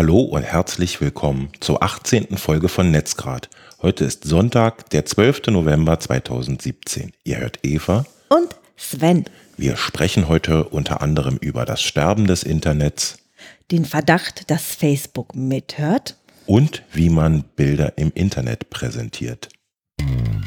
Hallo und herzlich willkommen zur 18. Folge von Netzgrad. Heute ist Sonntag, der 12. November 2017. Ihr hört Eva und Sven. Wir sprechen heute unter anderem über das Sterben des Internets, den Verdacht, dass Facebook mithört und wie man Bilder im Internet präsentiert. Ich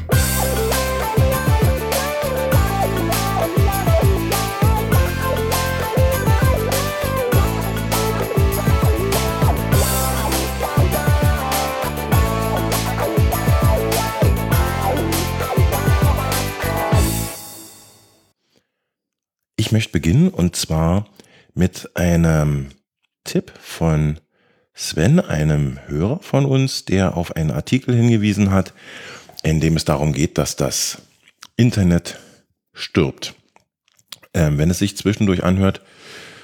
möchte beginnen und zwar mit einem Tipp von Sven, einem Hörer von uns, der auf einen Artikel hingewiesen hat, in dem es darum geht, dass das Internet stirbt. Ähm, wenn es sich zwischendurch anhört,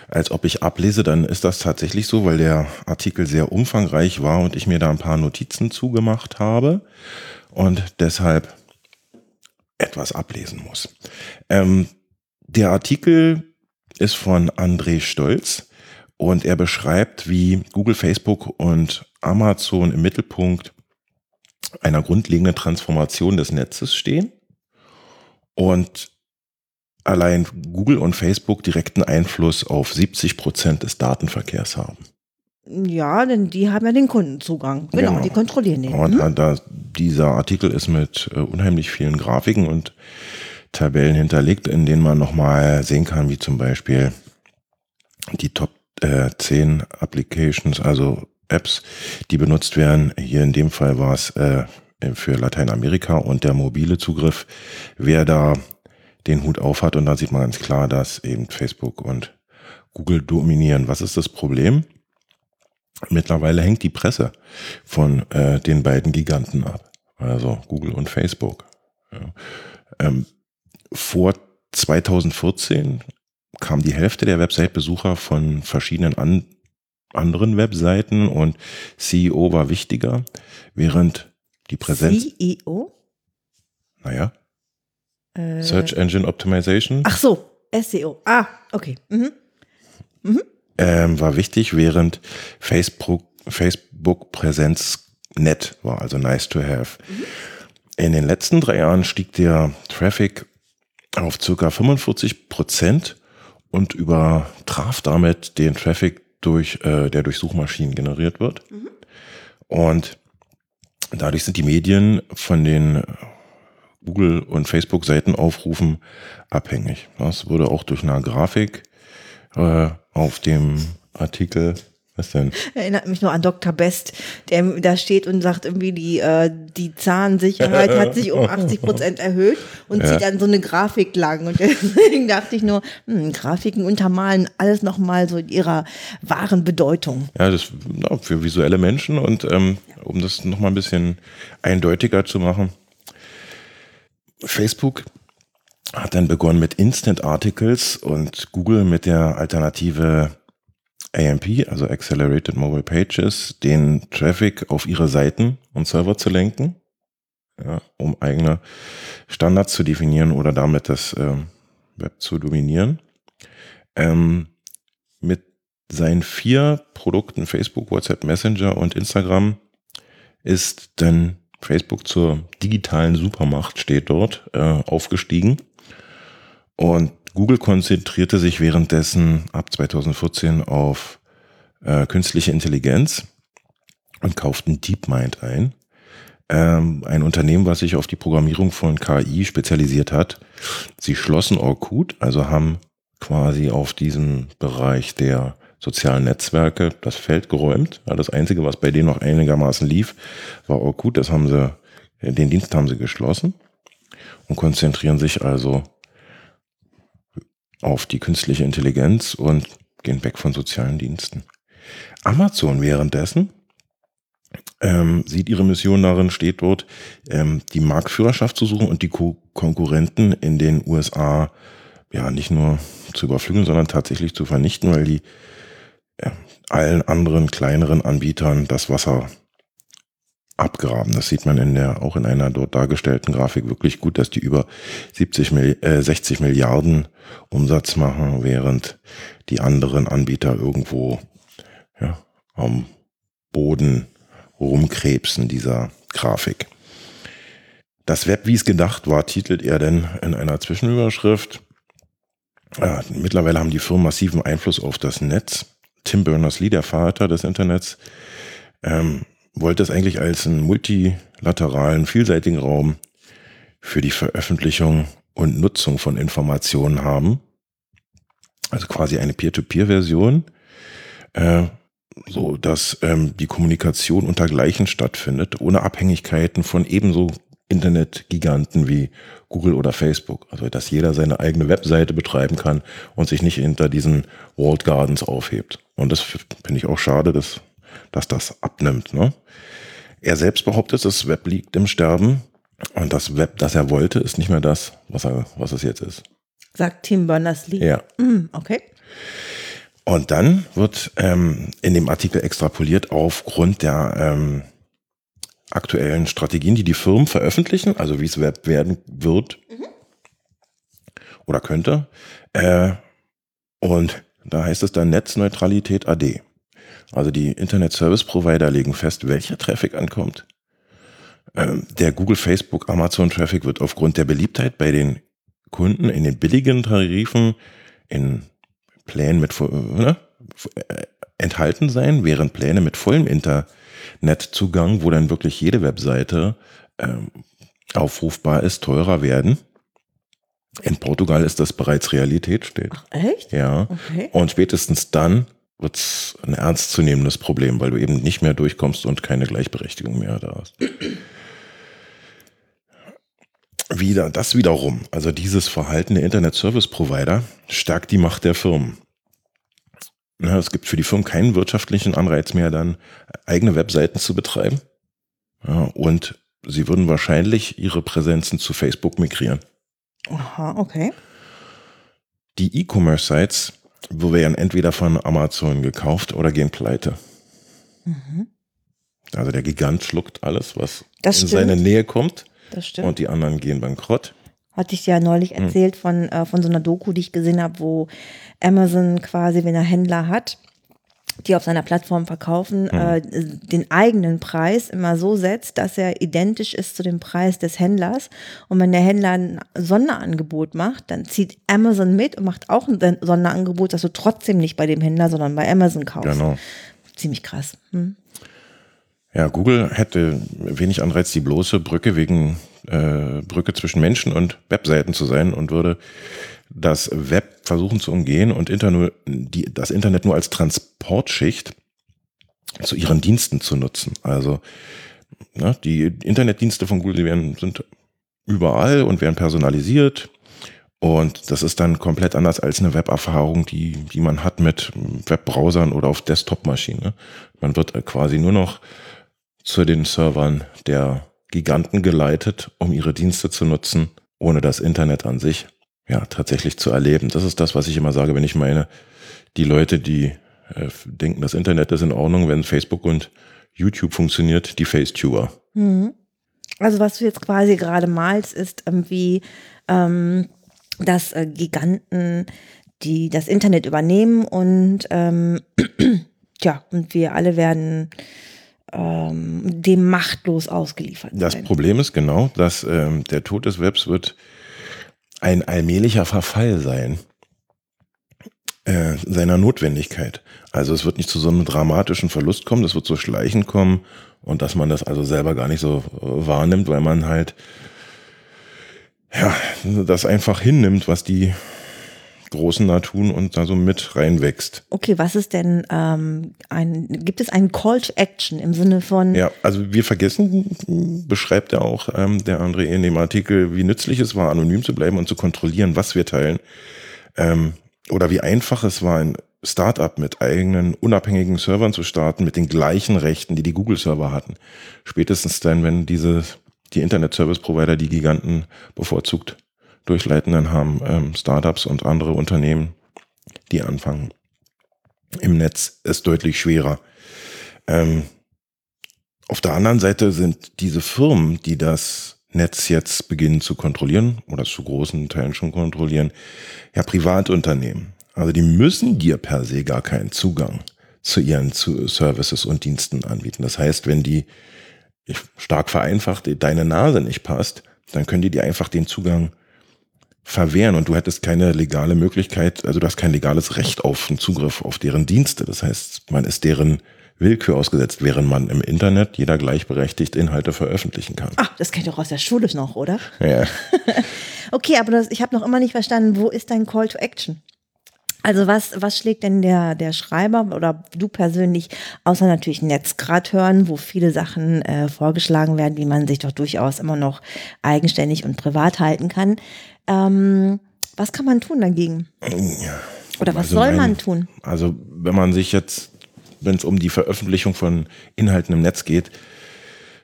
als ob ich ablese, dann ist das tatsächlich so, weil der Artikel sehr umfangreich war und ich mir da ein paar Notizen zugemacht habe und deshalb etwas ablesen muss. Ähm, der Artikel ist von André Stolz und er beschreibt, wie Google, Facebook und Amazon im Mittelpunkt einer grundlegenden Transformation des Netzes stehen und allein Google und Facebook direkten Einfluss auf 70 Prozent des Datenverkehrs haben. Ja, denn die haben ja den Kundenzugang. Genau, genau. die kontrollieren den. Und hm? da, dieser Artikel ist mit äh, unheimlich vielen Grafiken und Tabellen hinterlegt, in denen man nochmal sehen kann, wie zum Beispiel die Top äh, 10 Applications, also Apps, die benutzt werden. Hier in dem Fall war es äh, für Lateinamerika und der mobile Zugriff, wer da den Hut auf hat. Und da sieht man ganz klar, dass eben Facebook und Google dominieren. Was ist das Problem? Mittlerweile hängt die Presse von äh, den beiden Giganten ab. Also Google und Facebook. Ja. Ähm, vor 2014 kam die Hälfte der Website-Besucher von verschiedenen an, anderen Webseiten und CEO war wichtiger, während die Präsenz. CEO? Naja. Äh, Search Engine Optimization. Ach so, SEO. Ah, okay. Mhm. Mhm. Ähm, war wichtig, während Facebook, Facebook Präsenz nett war, also nice to have. Mhm. In den letzten drei Jahren stieg der Traffic auf circa 45 Prozent und übertraf damit den Traffic durch, äh, der durch Suchmaschinen generiert wird. Mhm. Und dadurch sind die Medien von den Google- und Facebook-Seitenaufrufen abhängig. Das wurde auch durch eine Grafik äh, auf dem Artikel was denn? Erinnert mich nur an Dr. Best, der da steht und sagt irgendwie, die, äh, die Zahnsicherheit hat sich um 80 Prozent erhöht und ja. zieht dann so eine Grafik lang. Und deswegen dachte ich nur, hm, Grafiken untermalen alles nochmal so in ihrer wahren Bedeutung. Ja, das ja, für visuelle Menschen und ähm, um das nochmal ein bisschen eindeutiger zu machen. Facebook hat dann begonnen mit Instant Articles und Google mit der Alternative AMP, also Accelerated Mobile Pages, den Traffic auf ihre Seiten und Server zu lenken, ja, um eigene Standards zu definieren oder damit das ähm, Web zu dominieren. Ähm, mit seinen vier Produkten Facebook, WhatsApp, Messenger und Instagram ist dann Facebook zur digitalen Supermacht, steht dort, äh, aufgestiegen. Und Google konzentrierte sich währenddessen ab 2014 auf äh, künstliche Intelligenz und kauften DeepMind ein. Ähm, ein Unternehmen, was sich auf die Programmierung von KI spezialisiert hat. Sie schlossen Orkut, also haben quasi auf diesem Bereich der sozialen Netzwerke das Feld geräumt. Das Einzige, was bei denen noch einigermaßen lief, war Orkut. Das haben sie, den Dienst haben sie geschlossen und konzentrieren sich also auf die künstliche Intelligenz und gehen weg von sozialen Diensten. Amazon währenddessen ähm, sieht ihre Mission darin, steht dort, ähm, die Marktführerschaft zu suchen und die Ko Konkurrenten in den USA ja nicht nur zu überflügeln, sondern tatsächlich zu vernichten, weil die ja, allen anderen kleineren Anbietern das Wasser abgraben. Das sieht man in der, auch in einer dort dargestellten Grafik wirklich gut, dass die über 70, äh, 60 Milliarden Umsatz machen, während die anderen Anbieter irgendwo ja, um Boden rumkrebsen dieser Grafik. Das Web, wie es gedacht war, titelt er denn in einer Zwischenüberschrift. Ja, mittlerweile haben die Firmen massiven Einfluss auf das Netz. Tim Berners-Lee, der Vater des Internets, ähm, wollte es eigentlich als einen multilateralen, vielseitigen Raum für die Veröffentlichung und Nutzung von Informationen haben. Also quasi eine Peer-to-Peer-Version, äh, so dass ähm, die Kommunikation unter Gleichen stattfindet, ohne Abhängigkeiten von ebenso Internetgiganten wie Google oder Facebook. Also dass jeder seine eigene Webseite betreiben kann und sich nicht hinter diesen Walled Gardens aufhebt. Und das finde ich auch schade, dass, dass das abnimmt. Ne? Er selbst behauptet, das Web liegt im Sterben. Und das Web, das er wollte, ist nicht mehr das, was, er, was es jetzt ist. Sagt Tim Berners-Lee. Ja. Mm, okay. Und dann wird ähm, in dem Artikel extrapoliert aufgrund der ähm, aktuellen Strategien, die die Firmen veröffentlichen, also wie es Web werden wird mhm. oder könnte. Äh, und da heißt es dann Netzneutralität AD. Also die Internet Service Provider legen fest, welcher Traffic ankommt. Ähm, der Google, Facebook, Amazon Traffic wird aufgrund der Beliebtheit bei den Kunden in den billigen Tarifen in Plänen mit ne, äh, enthalten sein, während Pläne mit vollem Internetzugang, wo dann wirklich jede Webseite ähm, aufrufbar ist, teurer werden. In Portugal ist das bereits Realität, steht. Ach, echt? Ja. Okay. Und spätestens dann wird es ein ernstzunehmendes Problem, weil du eben nicht mehr durchkommst und keine Gleichberechtigung mehr da hast. Wieder, das wiederum, also dieses Verhalten der Internet Service Provider stärkt die Macht der Firmen. Na, es gibt für die Firmen keinen wirtschaftlichen Anreiz mehr, dann eigene Webseiten zu betreiben. Ja, und sie würden wahrscheinlich ihre Präsenzen zu Facebook migrieren. Aha, okay. Die E-Commerce-Sites werden entweder von Amazon gekauft oder gehen pleite. Mhm. Also der Gigant schluckt alles, was das in stimmt. seine Nähe kommt. Das stimmt. Und die anderen gehen bankrott. Hatte ich ja neulich hm. erzählt hm. von, äh, von so einer Doku, die ich gesehen habe, wo Amazon quasi, wenn er Händler hat, die auf seiner Plattform verkaufen, mhm. äh, den eigenen Preis immer so setzt, dass er identisch ist zu dem Preis des Händlers. Und wenn der Händler ein Sonderangebot macht, dann zieht Amazon mit und macht auch ein Sonderangebot, dass du trotzdem nicht bei dem Händler, sondern bei Amazon kaufst. Genau. Ziemlich krass. Hm? Ja, Google hätte wenig Anreiz, die bloße Brücke wegen äh, Brücke zwischen Menschen und Webseiten zu sein und würde das Web versuchen zu umgehen und Internet, die, das Internet nur als Transportschicht zu ihren Diensten zu nutzen. Also ne, die Internetdienste von Google werden, sind überall und werden personalisiert. Und das ist dann komplett anders als eine Weberfahrung, die, die man hat mit Webbrowsern oder auf Desktop-Maschinen. Man wird quasi nur noch zu den Servern der Giganten geleitet, um ihre Dienste zu nutzen, ohne das Internet an sich ja tatsächlich zu erleben. Das ist das, was ich immer sage, wenn ich meine, die Leute, die äh, denken, das Internet ist in Ordnung, wenn Facebook und YouTube funktioniert, die Facetuber. Mhm. Also was du jetzt quasi gerade malst, ist irgendwie, ähm, dass äh, Giganten, die das Internet übernehmen und ähm, ja, und wir alle werden ähm, dem machtlos ausgeliefert Das Problem ist genau, dass ähm, der Tod des Webs wird ein allmählicher Verfall sein äh, seiner Notwendigkeit. Also es wird nicht zu so einem dramatischen Verlust kommen, das wird so schleichend kommen und dass man das also selber gar nicht so äh, wahrnimmt, weil man halt ja, das einfach hinnimmt, was die Großen da tun und da so mit reinwächst. Okay, was ist denn ähm, ein, gibt es einen Call to Action im Sinne von? Ja, also wir vergessen, beschreibt er auch ähm, der André in dem Artikel, wie nützlich es war, anonym zu bleiben und zu kontrollieren, was wir teilen. Ähm, oder wie einfach es war, ein Startup mit eigenen unabhängigen Servern zu starten, mit den gleichen Rechten, die die Google-Server hatten. Spätestens dann, wenn diese, die Internet-Service-Provider die Giganten bevorzugt durchleiten, dann haben ähm, Startups und andere Unternehmen, die anfangen im Netz, ist deutlich schwerer. Ähm, auf der anderen Seite sind diese Firmen, die das Netz jetzt beginnen zu kontrollieren oder zu großen Teilen schon kontrollieren, ja Privatunternehmen. Also die müssen dir per se gar keinen Zugang zu ihren Services und Diensten anbieten. Das heißt, wenn die stark vereinfacht deine Nase nicht passt, dann können die dir einfach den Zugang verwehren und du hättest keine legale Möglichkeit, also du hast kein legales Recht auf einen Zugriff auf deren Dienste. Das heißt, man ist deren Willkür ausgesetzt, während man im Internet jeder gleichberechtigt Inhalte veröffentlichen kann. Ach, das kennt doch aus der Schule noch, oder? Ja. okay, aber das, ich habe noch immer nicht verstanden, wo ist dein Call to Action? Also was, was schlägt denn der, der Schreiber oder du persönlich, außer natürlich Netzgrad hören, wo viele Sachen äh, vorgeschlagen werden, wie man sich doch durchaus immer noch eigenständig und privat halten kann. Ähm, was kann man tun dagegen? Oder was Also soll man tun? Also wenn man sich jetzt, wenn es um die Veröffentlichung von Inhalten im Netz geht,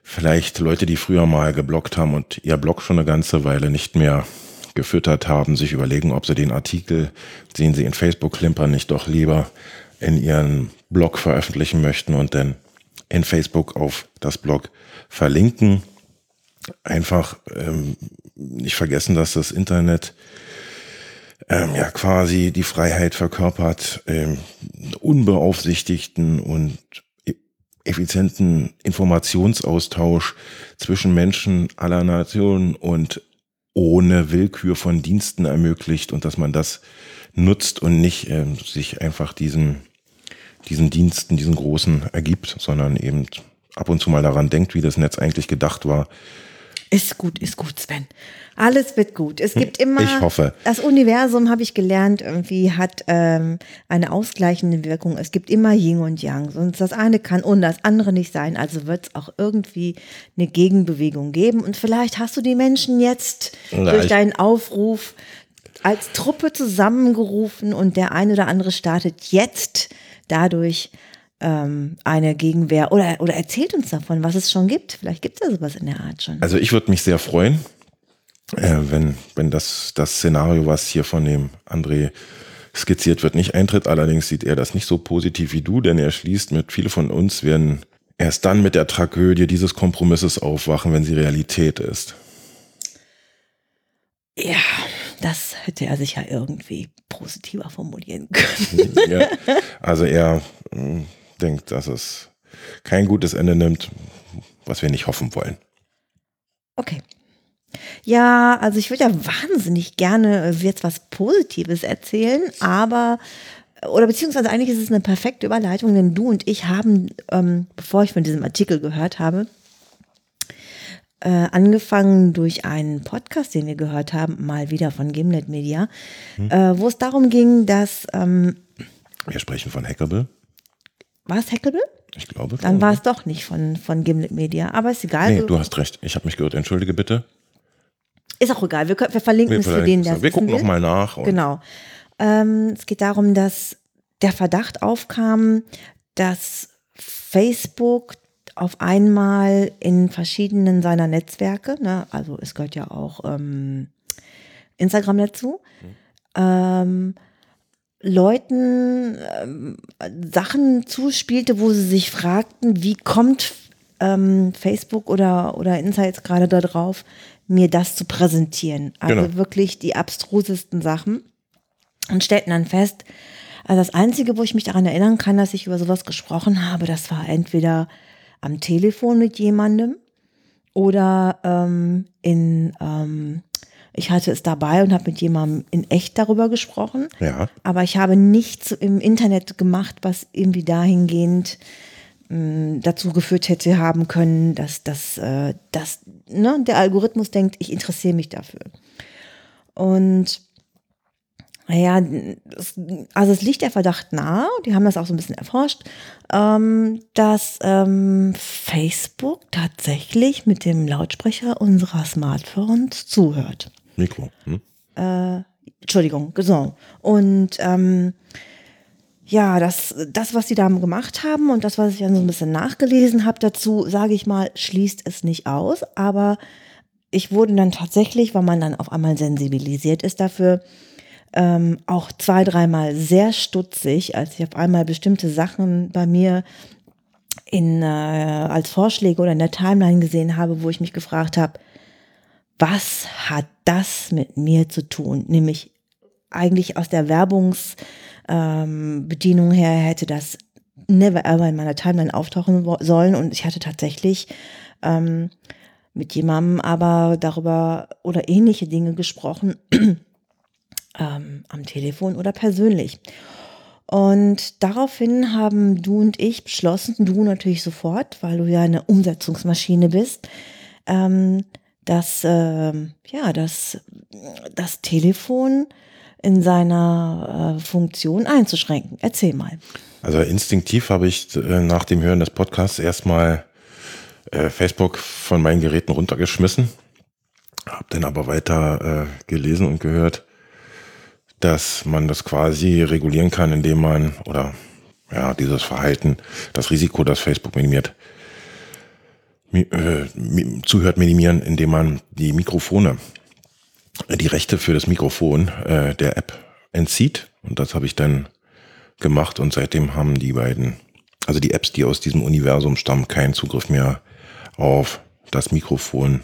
vielleicht Leute, die früher mal geblockt haben und ihr Blog schon eine ganze Weile nicht mehr gefüttert haben, sich überlegen, ob sie den Artikel, den sie in Facebook klimpern, nicht doch lieber in ihren Blog veröffentlichen möchten und dann in Facebook auf das Blog verlinken. Einfach ähm, nicht vergessen, dass das Internet ähm, ja quasi die Freiheit verkörpert, ähm, unbeaufsichtigten und e- effizienten Informationsaustausch zwischen Menschen aller Nationen und ohne Willkür von Diensten ermöglicht und dass man das nutzt und nicht ähm, sich einfach diesen, diesen Diensten, diesen großen ergibt, sondern eben ab und zu mal daran denkt, wie das Netz eigentlich gedacht war. Ist gut, ist gut, Sven. Alles wird gut. Es gibt immer. Ich hoffe. Das Universum, habe ich gelernt, irgendwie hat ähm, eine ausgleichende Wirkung. Es gibt immer Yin und Yang. Sonst das eine kann und das andere nicht sein. Also wird es auch irgendwie eine Gegenbewegung geben. Und vielleicht hast du die Menschen jetzt Na, durch deinen Aufruf als Truppe zusammengerufen und der eine oder andere startet jetzt dadurch ähm, eine Gegenwehr oder, oder erzählt uns davon, was es schon gibt. Vielleicht gibt es ja sowas in der Art schon. Also ich würde mich sehr freuen, äh, wenn, wenn das, das Szenario, was hier von dem André skizziert wird, nicht eintritt. Allerdings sieht er das nicht so positiv wie du, denn er schließt mit, viele von uns werden erst dann mit der Tragödie dieses Kompromisses aufwachen, wenn sie Realität ist. Ja, das hätte er sich ja irgendwie positiver formulieren können. ja. Also er mh, denkt, dass es kein gutes Ende nimmt, was wir nicht hoffen wollen. Okay. Ja, also ich würde ja wahnsinnig gerne äh, jetzt was Positives erzählen, aber oder beziehungsweise eigentlich ist es eine perfekte Überleitung, denn du und ich haben, ähm, bevor ich von diesem Artikel gehört habe, äh, angefangen durch einen Podcast, den wir gehört haben, mal wieder von Gimlet Media, äh, wo es darum ging, dass ähm, Wir sprechen von Hackable. War es Hackable? Ich glaube. Dann war es doch nicht von, von Gimlet Media, aber ist egal. Nee, du hast recht. Ich habe mich gehört. Entschuldige bitte. Ist auch egal, wir, wir verlinken es für den, der wir gucken nochmal nach. Genau. Ähm, es geht darum, dass der Verdacht aufkam, dass Facebook auf einmal in verschiedenen seiner Netzwerke, ne, also es gehört ja auch ähm, Instagram dazu, ähm, Leuten ähm, Sachen zuspielte, wo sie sich fragten, wie kommt ähm, Facebook oder, oder jetzt gerade da drauf, mir das zu präsentieren. Also Genau. wirklich die abstrusesten Sachen und stellten dann fest, also das Einzige, wo ich mich daran erinnern kann, dass ich über sowas gesprochen habe, das war entweder am Telefon mit jemandem oder ähm, in, ähm, ich hatte es dabei und habe mit jemandem in echt darüber gesprochen. Ja. Aber ich habe nichts im Internet gemacht, was irgendwie dahingehend mh, dazu geführt hätte haben können, dass, dass, äh, dass ne, der Algorithmus denkt, ich interessiere mich dafür. Und naja, also es liegt der Verdacht nahe, die haben das auch so ein bisschen erforscht, ähm, dass ähm, Facebook tatsächlich mit dem Lautsprecher unserer Smartphones zuhört. Mikro. Hm? Entschuldigung, so. Und ähm, ja, das, das, was sie da gemacht haben und das, was ich dann so ein bisschen nachgelesen habe dazu, sage ich mal, schließt es nicht aus. Aber ich wurde dann tatsächlich, weil man dann auf einmal sensibilisiert ist dafür, ähm, auch zwei, dreimal sehr stutzig, als ich auf einmal bestimmte Sachen bei mir in, äh, als Vorschläge oder in der Timeline gesehen habe, wo ich mich gefragt habe, was hat das mit mir zu tun? Nämlich eigentlich aus der Werbungsbedienung ähm, her hätte das never ever in meiner Timeline auftauchen sollen. Und ich hatte tatsächlich ähm, mit jemandem aber darüber oder ähnliche Dinge gesprochen, ähm, am Telefon oder persönlich. Und daraufhin haben du und ich beschlossen, du natürlich sofort, weil du ja eine Umsetzungsmaschine bist, ähm, dass äh, ja, dass das Telefon in seiner äh, Funktion einzuschränken. Erzähl mal. Also instinktiv habe ich äh, nach dem Hören des Podcasts erstmal äh, Facebook von meinen Geräten runtergeschmissen, habe dann aber weiter äh, gelesen und gehört, dass man das quasi regulieren kann, indem man oder ja dieses Verhalten, das Risiko, das Facebook minimiert, äh, zuhört minimieren, indem man die Mikrofone, die Rechte für das Mikrofon äh, der App entzieht. Und das habe ich dann gemacht und seitdem haben die beiden, also die Apps, die aus diesem Universum stammen, keinen Zugriff mehr auf das Mikrofon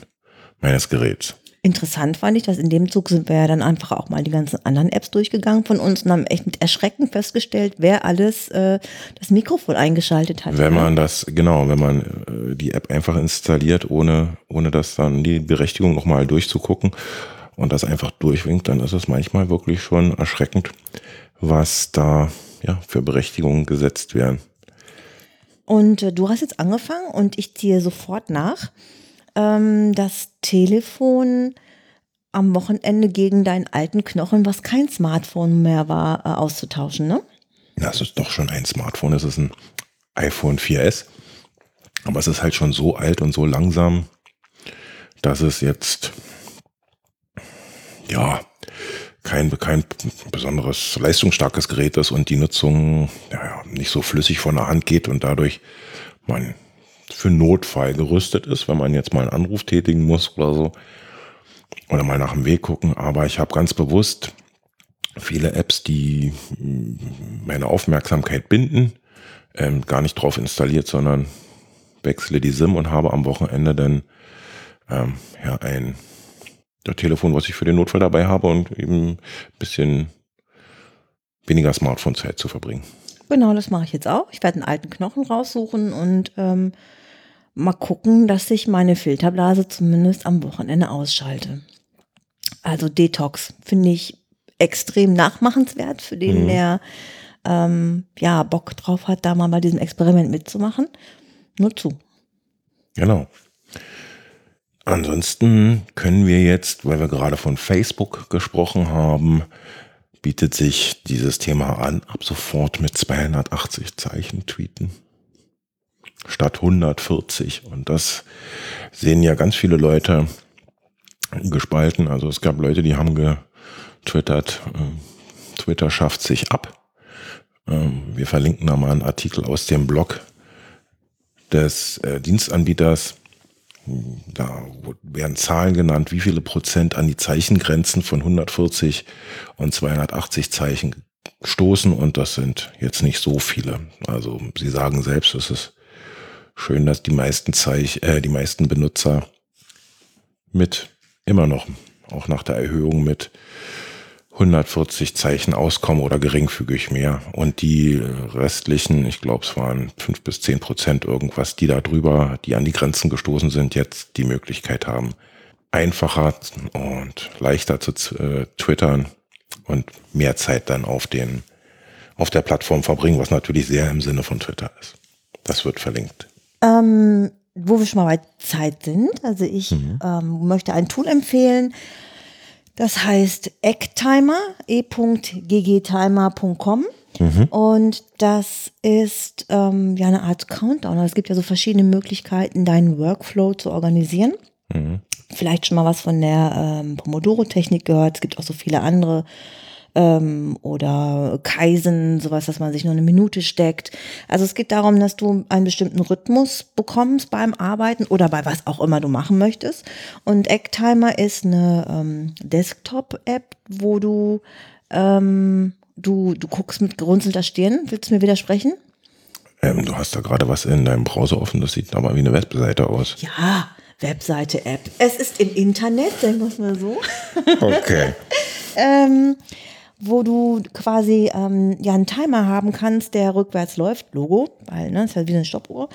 meines Geräts. Interessant fand ich, dass in dem Zug sind wir ja dann einfach auch mal die ganzen anderen Apps durchgegangen von uns und haben echt mit Erschrecken festgestellt, wer alles äh, das Mikrofon eingeschaltet hat. Wenn man das, genau, wenn man äh, die App einfach installiert, ohne, ohne das dann die Berechtigung nochmal durchzugucken und das einfach durchwinkt, dann ist es manchmal wirklich schon erschreckend, was da ja, für Berechtigungen gesetzt werden. Und äh, du hast jetzt angefangen und ich ziehe sofort nach ähm, das Telefon am Wochenende gegen deinen alten Knochen, was kein Smartphone mehr war, äh, auszutauschen, ne? Das ist doch schon ein Smartphone. Es ist ein iPhone 4S. Aber es ist halt schon so alt und so langsam, dass es jetzt, ja, kein, kein besonderes leistungsstarkes Gerät ist und die Nutzung ja, nicht so flüssig von der Hand geht und dadurch man für Notfall gerüstet ist, wenn man jetzt mal einen Anruf tätigen muss oder so. Oder mal nach dem Weg gucken. Aber ich habe ganz bewusst viele Apps, die meine Aufmerksamkeit binden, ähm, gar nicht drauf installiert, sondern wechsle die SIM und habe am Wochenende dann ähm, ja, ein Telefon, was ich für den Notfall dabei habe und eben ein bisschen weniger Smartphone-Zeit zu verbringen. Genau, das mache ich jetzt auch. Ich werde einen alten Knochen raussuchen und ähm, mal gucken, dass ich meine Filterblase zumindest am Wochenende ausschalte. Also Detox finde ich extrem nachmachenswert für den, mhm. der ähm, ja Bock drauf hat, da mal bei diesem Experiment mitzumachen. Nur zu. Genau. Ansonsten können wir jetzt, weil wir gerade von Facebook gesprochen haben, bietet sich dieses Thema an, ab sofort mit 280 Zeichen tweeten statt 140. Und das sehen ja ganz viele Leute gespalten. Also es gab Leute, die haben getwittert, äh, Twitter schafft sich ab. Ähm, wir verlinken da mal einen Artikel aus dem Blog des äh, Dienstanbieters. Da werden Zahlen genannt, wie viele Prozent an die Zeichengrenzen von 140 und 280 Zeichen stoßen und das sind jetzt nicht so viele. Also sie sagen selbst, es ist schön, dass die meisten Zeich, äh, die meisten Benutzer mit immer noch, auch nach der Erhöhung mit 140 Zeichen auskommen oder geringfügig mehr. Und die restlichen, ich glaube, es waren fünf bis zehn Prozent irgendwas, die da drüber, die an die Grenzen gestoßen sind, jetzt die Möglichkeit haben, einfacher und leichter zu äh, twittern und mehr Zeit dann auf den, auf der Plattform verbringen, was natürlich sehr im Sinne von Twitter ist. Das wird verlinkt. Ähm, wo wir schon mal bei Zeit sind, also ich mhm. ähm, möchte ein Tool empfehlen, das heißt Ecktimer, e.ggtimer.com. Mhm. Und das ist ähm, ja eine Art Countdown. Es gibt ja so verschiedene Möglichkeiten, deinen Workflow zu organisieren. Mhm. Vielleicht schon mal was von der ähm, Pomodoro-Technik gehört. Es gibt auch so viele andere ähm, oder Kaisen, sowas, dass man sich nur eine Minute steckt. Also es geht darum, dass du einen bestimmten Rhythmus bekommst beim Arbeiten oder bei was auch immer du machen möchtest. Und Ecktimer ist eine ähm, Desktop-App, wo du, ähm, du, du guckst mit gerunzelter Stirn. Willst du mir widersprechen? Ähm, du hast da gerade was in deinem Browser offen, das sieht aber wie eine Webseite aus. Ja, Webseite-App. Es ist im Internet, sagen wir es mal so. Okay. ähm, wo du quasi ähm, ja einen Timer haben kannst, der rückwärts läuft, Logo, weil ne, das ist halt wie eine Stoppuhr.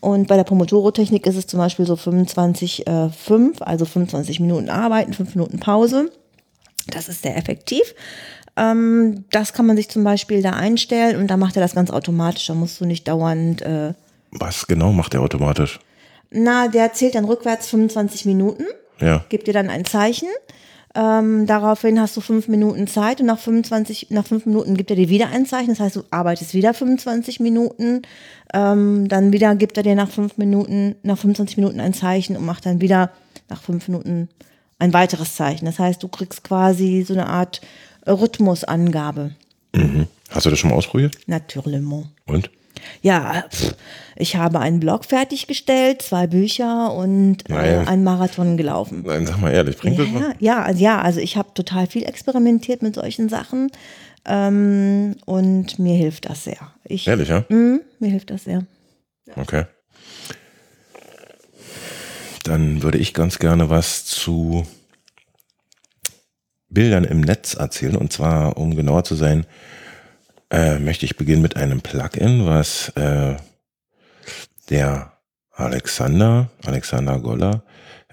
Und bei der Pomodoro-Technik ist es zum Beispiel so 25, äh, 5, also 25 Minuten arbeiten, 5 Minuten Pause. Das ist sehr effektiv. Ähm, das kann man sich zum Beispiel da einstellen und da macht er das ganz automatisch. Da musst du nicht dauernd. Äh, Was genau macht er automatisch? na, der zählt dann rückwärts 25 Minuten, Ja. gibt dir dann ein Zeichen. Ähm, daraufhin hast du fünf Minuten Zeit und nach 25, nach fünf Minuten gibt er dir wieder ein Zeichen. Das heißt, du arbeitest wieder 25 Minuten. Ähm, dann wieder gibt er dir nach fünf Minuten, nach 25 Minuten ein Zeichen und macht dann wieder nach fünf Minuten ein weiteres Zeichen. Das heißt, du kriegst quasi so eine Art Rhythmusangabe. Mhm. Hast du das schon mal ausprobiert? Natürlich. Und? Ja, ich habe einen Blog fertiggestellt, zwei Bücher und äh, Naja. einen Marathon gelaufen. Nein, sag mal ehrlich, bringt Ja, das was? ja, also, ja, also ich habe total viel experimentiert mit solchen Sachen ähm, und mir hilft das sehr. Ich, Ehrlich, ja? Mm, mir hilft das sehr. Okay. Dann würde ich ganz gerne was zu Bildern im Netz erzählen. Und zwar, um genauer zu sein, äh, möchte ich beginnen mit einem Plugin, was äh, der Alexander, Alexander Goller,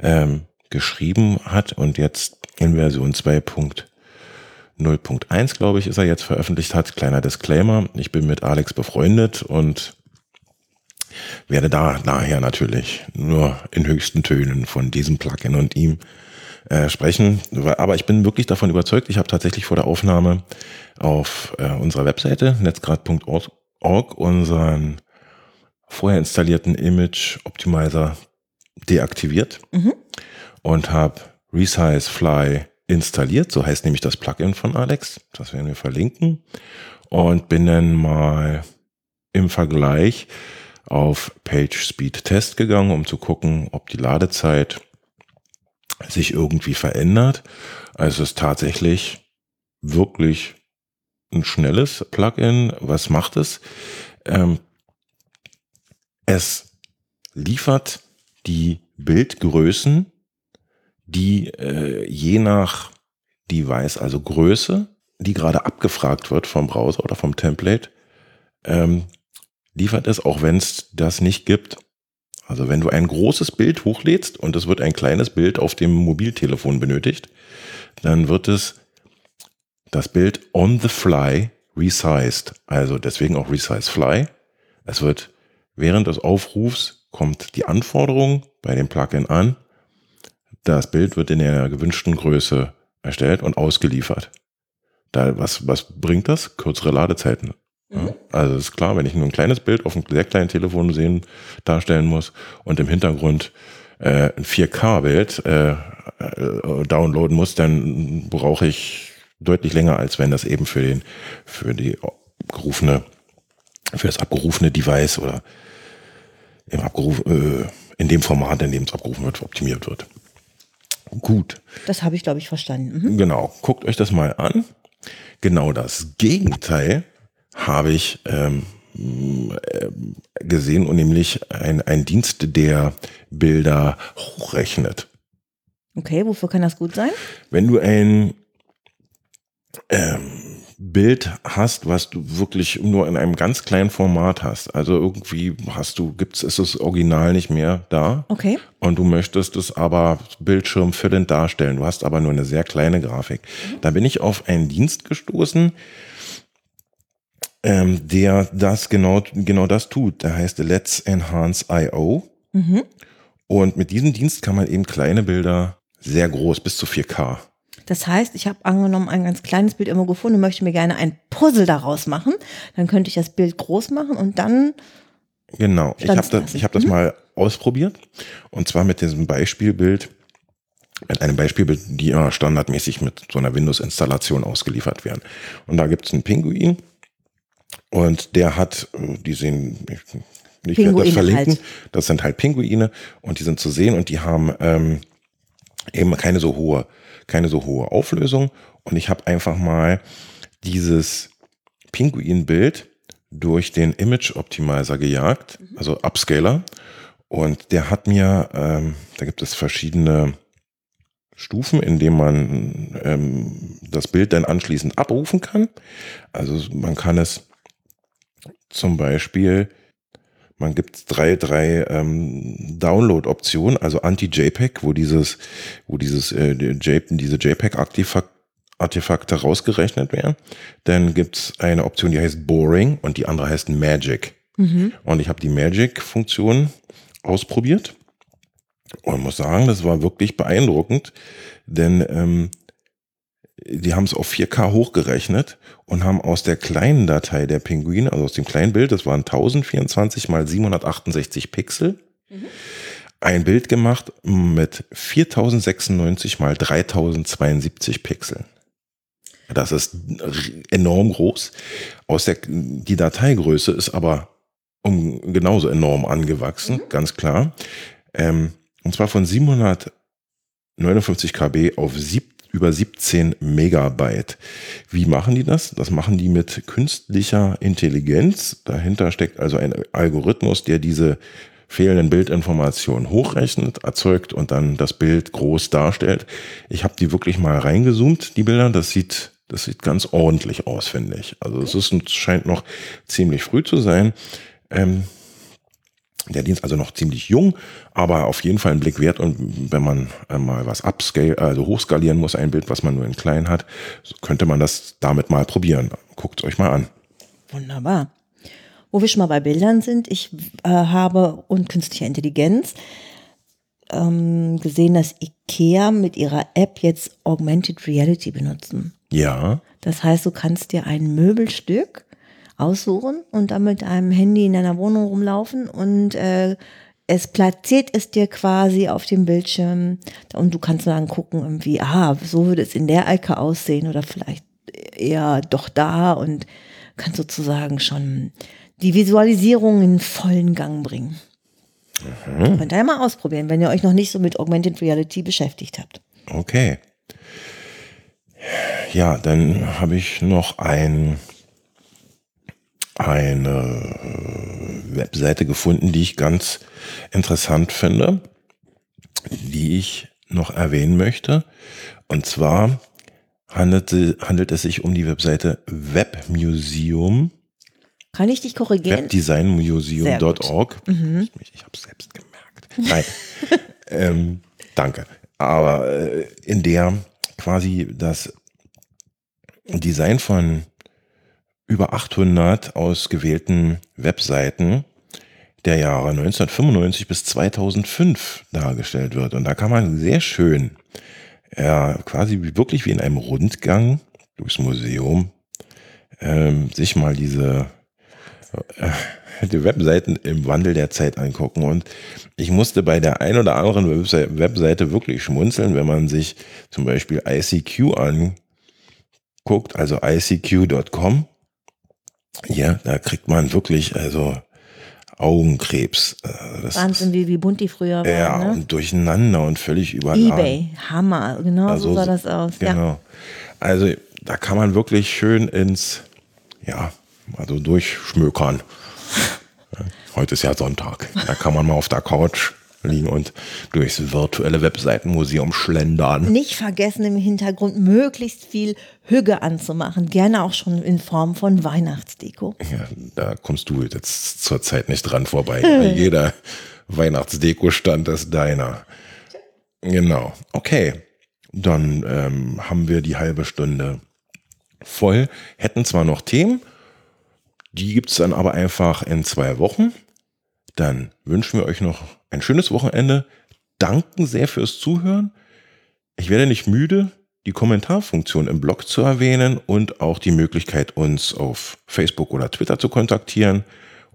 ähm, geschrieben hat und jetzt in Version 2.0.1, glaube ich, ist er jetzt veröffentlicht hat. Kleiner Disclaimer, ich bin mit Alex befreundet und werde da nachher natürlich nur in höchsten Tönen von diesem Plugin und ihm äh, sprechen. Aber ich bin wirklich davon überzeugt. Ich habe tatsächlich vor der Aufnahme auf äh, unserer Webseite netzgrad.org unseren vorher installierten Image Optimizer deaktiviert und habe Resize Fly installiert. So heißt nämlich das Plugin von Alex. Das werden wir verlinken. Und bin dann mal im Vergleich auf Page Speed Test gegangen, um zu gucken, ob die Ladezeit sich irgendwie verändert. Also es ist tatsächlich wirklich ein schnelles Plugin. Was macht es? Ähm, es liefert die Bildgrößen, die äh, je nach Device, also Größe, die gerade abgefragt wird vom Browser oder vom Template, ähm, liefert es, auch wenn es das nicht gibt. Also wenn du ein großes Bild hochlädst und es wird ein kleines Bild auf dem Mobiltelefon benötigt, dann wird es das Bild on the fly resized. Also deswegen auch resize fly. Es wird während des Aufrufs kommt die Anforderung bei dem Plugin an. Das Bild wird in der gewünschten Größe erstellt und ausgeliefert. Da, was, was bringt das? Kürzere Ladezeiten. Ja, also ist klar, wenn ich nur ein kleines Bild auf einem sehr kleinen Telefon sehen, darstellen muss und im Hintergrund äh, ein 4K-Bild äh, äh, downloaden muss, dann brauche ich deutlich länger, als wenn das eben für den, für die abgerufene, für das abgerufene Device oder im Abgeruf, äh, in dem Format, in dem es abgerufen wird, optimiert wird. Gut. Das habe ich, glaube ich, verstanden. Mhm. Genau, guckt euch das mal an. Genau das Gegenteil habe ich ähm, äh, gesehen und nämlich ein, ein Dienst, der Bilder hochrechnet. Okay, wofür kann das gut sein? Wenn du ein ähm, Bild hast, was du wirklich nur in einem ganz kleinen Format hast, also irgendwie hast du, gibt's, ist das Original nicht mehr da Okay. und du möchtest es aber bildschirmfüllend darstellen. Du hast aber nur eine sehr kleine Grafik. Da bin ich auf einen Dienst gestoßen, ähm, der das genau, genau das tut. Der heißt Let's Enhance IO. Mhm. Und mit diesem Dienst kann man eben kleine Bilder sehr groß, bis zu 4K. Das heißt, ich habe angenommen ein ganz kleines Bild irgendwo gefunden und möchte mir gerne ein Puzzle daraus machen. Dann könnte ich das Bild groß machen und dann Genau. Ich habe das, ich hab das mal ausprobiert. Und zwar mit diesem Beispielbild, mit einem Beispielbild, die immer standardmäßig mit so einer Windows-Installation ausgeliefert werden. Und da gibt es einen Pinguin. Und der hat, die sehen, ich, werde das verlinken. halt. Das sind halt Pinguine und die sind zu sehen und die haben ähm, eben keine so hohe, keine so hohe Auflösung. Und ich habe einfach mal dieses Pinguin-Bild durch den Image Optimizer gejagt, also Upscaler. Und der hat mir, ähm, da gibt es verschiedene Stufen, indem man ähm, das Bild dann anschließend abrufen kann. Also man kann es zum Beispiel, man gibt drei, drei ähm, Download-Optionen, also Anti-JPEG, wo dieses, wo dieses äh, J, diese JPEG-Artefakte rausgerechnet werden. Dann gibt's eine Option, die heißt Boring und die andere heißt Magic. Mhm. Und ich habe die Magic-Funktion ausprobiert und muss sagen, das war wirklich beeindruckend, denn ähm, die haben es auf 4K hochgerechnet und haben aus der kleinen Datei der Pinguine, also aus dem kleinen Bild, das waren 1024 mal 768 Pixel, mhm. ein Bild gemacht mit 4096 mal 3072 Pixeln. Das ist enorm groß. Aus der, die Dateigröße ist aber um, genauso enorm angewachsen, mhm. ganz klar. Ähm, und zwar von 759 KB auf sieb, über 17 Megabyte. Wie machen die das? Das machen die mit künstlicher Intelligenz. Dahinter steckt also ein Algorithmus, der diese fehlenden Bildinformationen hochrechnet, erzeugt und dann das Bild groß darstellt. Ich habe die wirklich mal reingezoomt, die Bilder. Das sieht, das sieht ganz ordentlich aus, finde ich. Also es ist, scheint noch ziemlich früh zu sein. Ähm, der Dienst also noch ziemlich jung, aber auf jeden Fall ein Blick wert. Und wenn man mal was upscale, also hochskalieren muss, ein Bild, was man nur in klein hat, könnte man das damit mal probieren. Guckt es euch mal an. Wunderbar. Wo wir schon mal bei Bildern sind, ich äh, habe und künstliche Intelligenz ähm, gesehen, dass IKEA mit ihrer App jetzt Augmented Reality benutzen. Ja. Das heißt, du kannst dir ein Möbelstück aussuchen und dann mit einem Handy in deiner Wohnung rumlaufen und äh, es platziert es dir quasi auf dem Bildschirm und du kannst dann gucken, irgendwie, ah, so würde es in der Ecke aussehen oder vielleicht eher doch da und kannst sozusagen schon die Visualisierung in vollen Gang bringen. Mhm. Könnt ihr mal ausprobieren, wenn ihr euch noch nicht so mit Augmented Reality beschäftigt habt. Okay. Ja, dann habe ich noch ein eine äh, Webseite gefunden, die ich ganz interessant finde, die ich noch erwähnen möchte. Und zwar handelt, handelt es sich um die Webseite Webmuseum. Kann ich dich korrigieren? Webdesignmuseum.org. Mhm. Ich habe es selbst gemerkt. Nein. ähm, danke. Aber äh, in der quasi das Design von über 800 ausgewählten Webseiten der Jahre 1995 bis 2005 dargestellt wird. Und da kann man sehr schön, ja, quasi wirklich wie in einem Rundgang durchs Museum, ähm, sich mal diese äh, die Webseiten im Wandel der Zeit angucken. Und ich musste bei der ein oder anderen Webseite wirklich schmunzeln, wenn man sich zum Beispiel ICQ anguckt, also ICQ.com ja, da kriegt man wirklich also Augenkrebs. Äh, das Wahnsinn, wie, wie bunt die früher waren. Ja, ne? und durcheinander und völlig überladen. Ebay, Hammer, genau also, so sah das aus. Genau. Ja. Also da kann man wirklich schön ins, ja, also durchschmökern. Heute ist ja Sonntag. Da kann man mal auf der Couch liegen und durchs virtuelle Webseitenmuseum schlendern. Nicht vergessen im Hintergrund möglichst viel Hüge anzumachen, gerne auch schon in Form von Weihnachtsdeko. Ja, da kommst du jetzt zurzeit nicht dran vorbei. Jeder Weihnachtsdeko-Stand ist deiner. Genau. Okay. Dann ähm, haben wir die halbe Stunde voll. Hätten zwar noch Themen, die gibt es dann aber einfach in zwei Wochen. Dann wünschen wir euch noch ein schönes Wochenende. Danken sehr fürs Zuhören. Ich werde nicht müde, die Kommentarfunktion im Blog zu erwähnen und auch die Möglichkeit, uns auf Facebook oder Twitter zu kontaktieren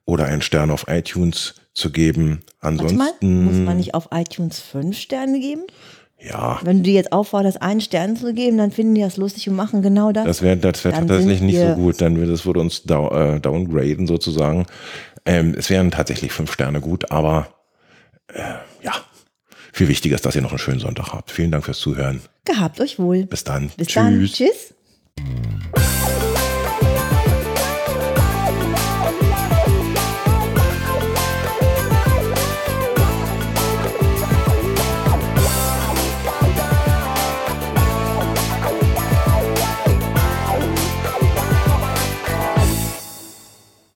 oder einen Stern auf iTunes zu geben. Ansonsten. Mal, muss man nicht auf iTunes fünf Sterne geben? Ja. Wenn du dir jetzt aufforderst, einen Stern zu geben, dann finden die das lustig und machen genau das. Das wäre das wär tatsächlich nicht so gut, dann würde das würde uns down, äh, downgraden sozusagen. Ähm, es wären tatsächlich fünf Sterne gut, aber äh, ja, viel wichtiger ist, dass ihr noch einen schönen Sonntag habt. Vielen Dank fürs Zuhören. Gehabt euch wohl. Bis dann. Bis Tschüss. Dann. Tschüss.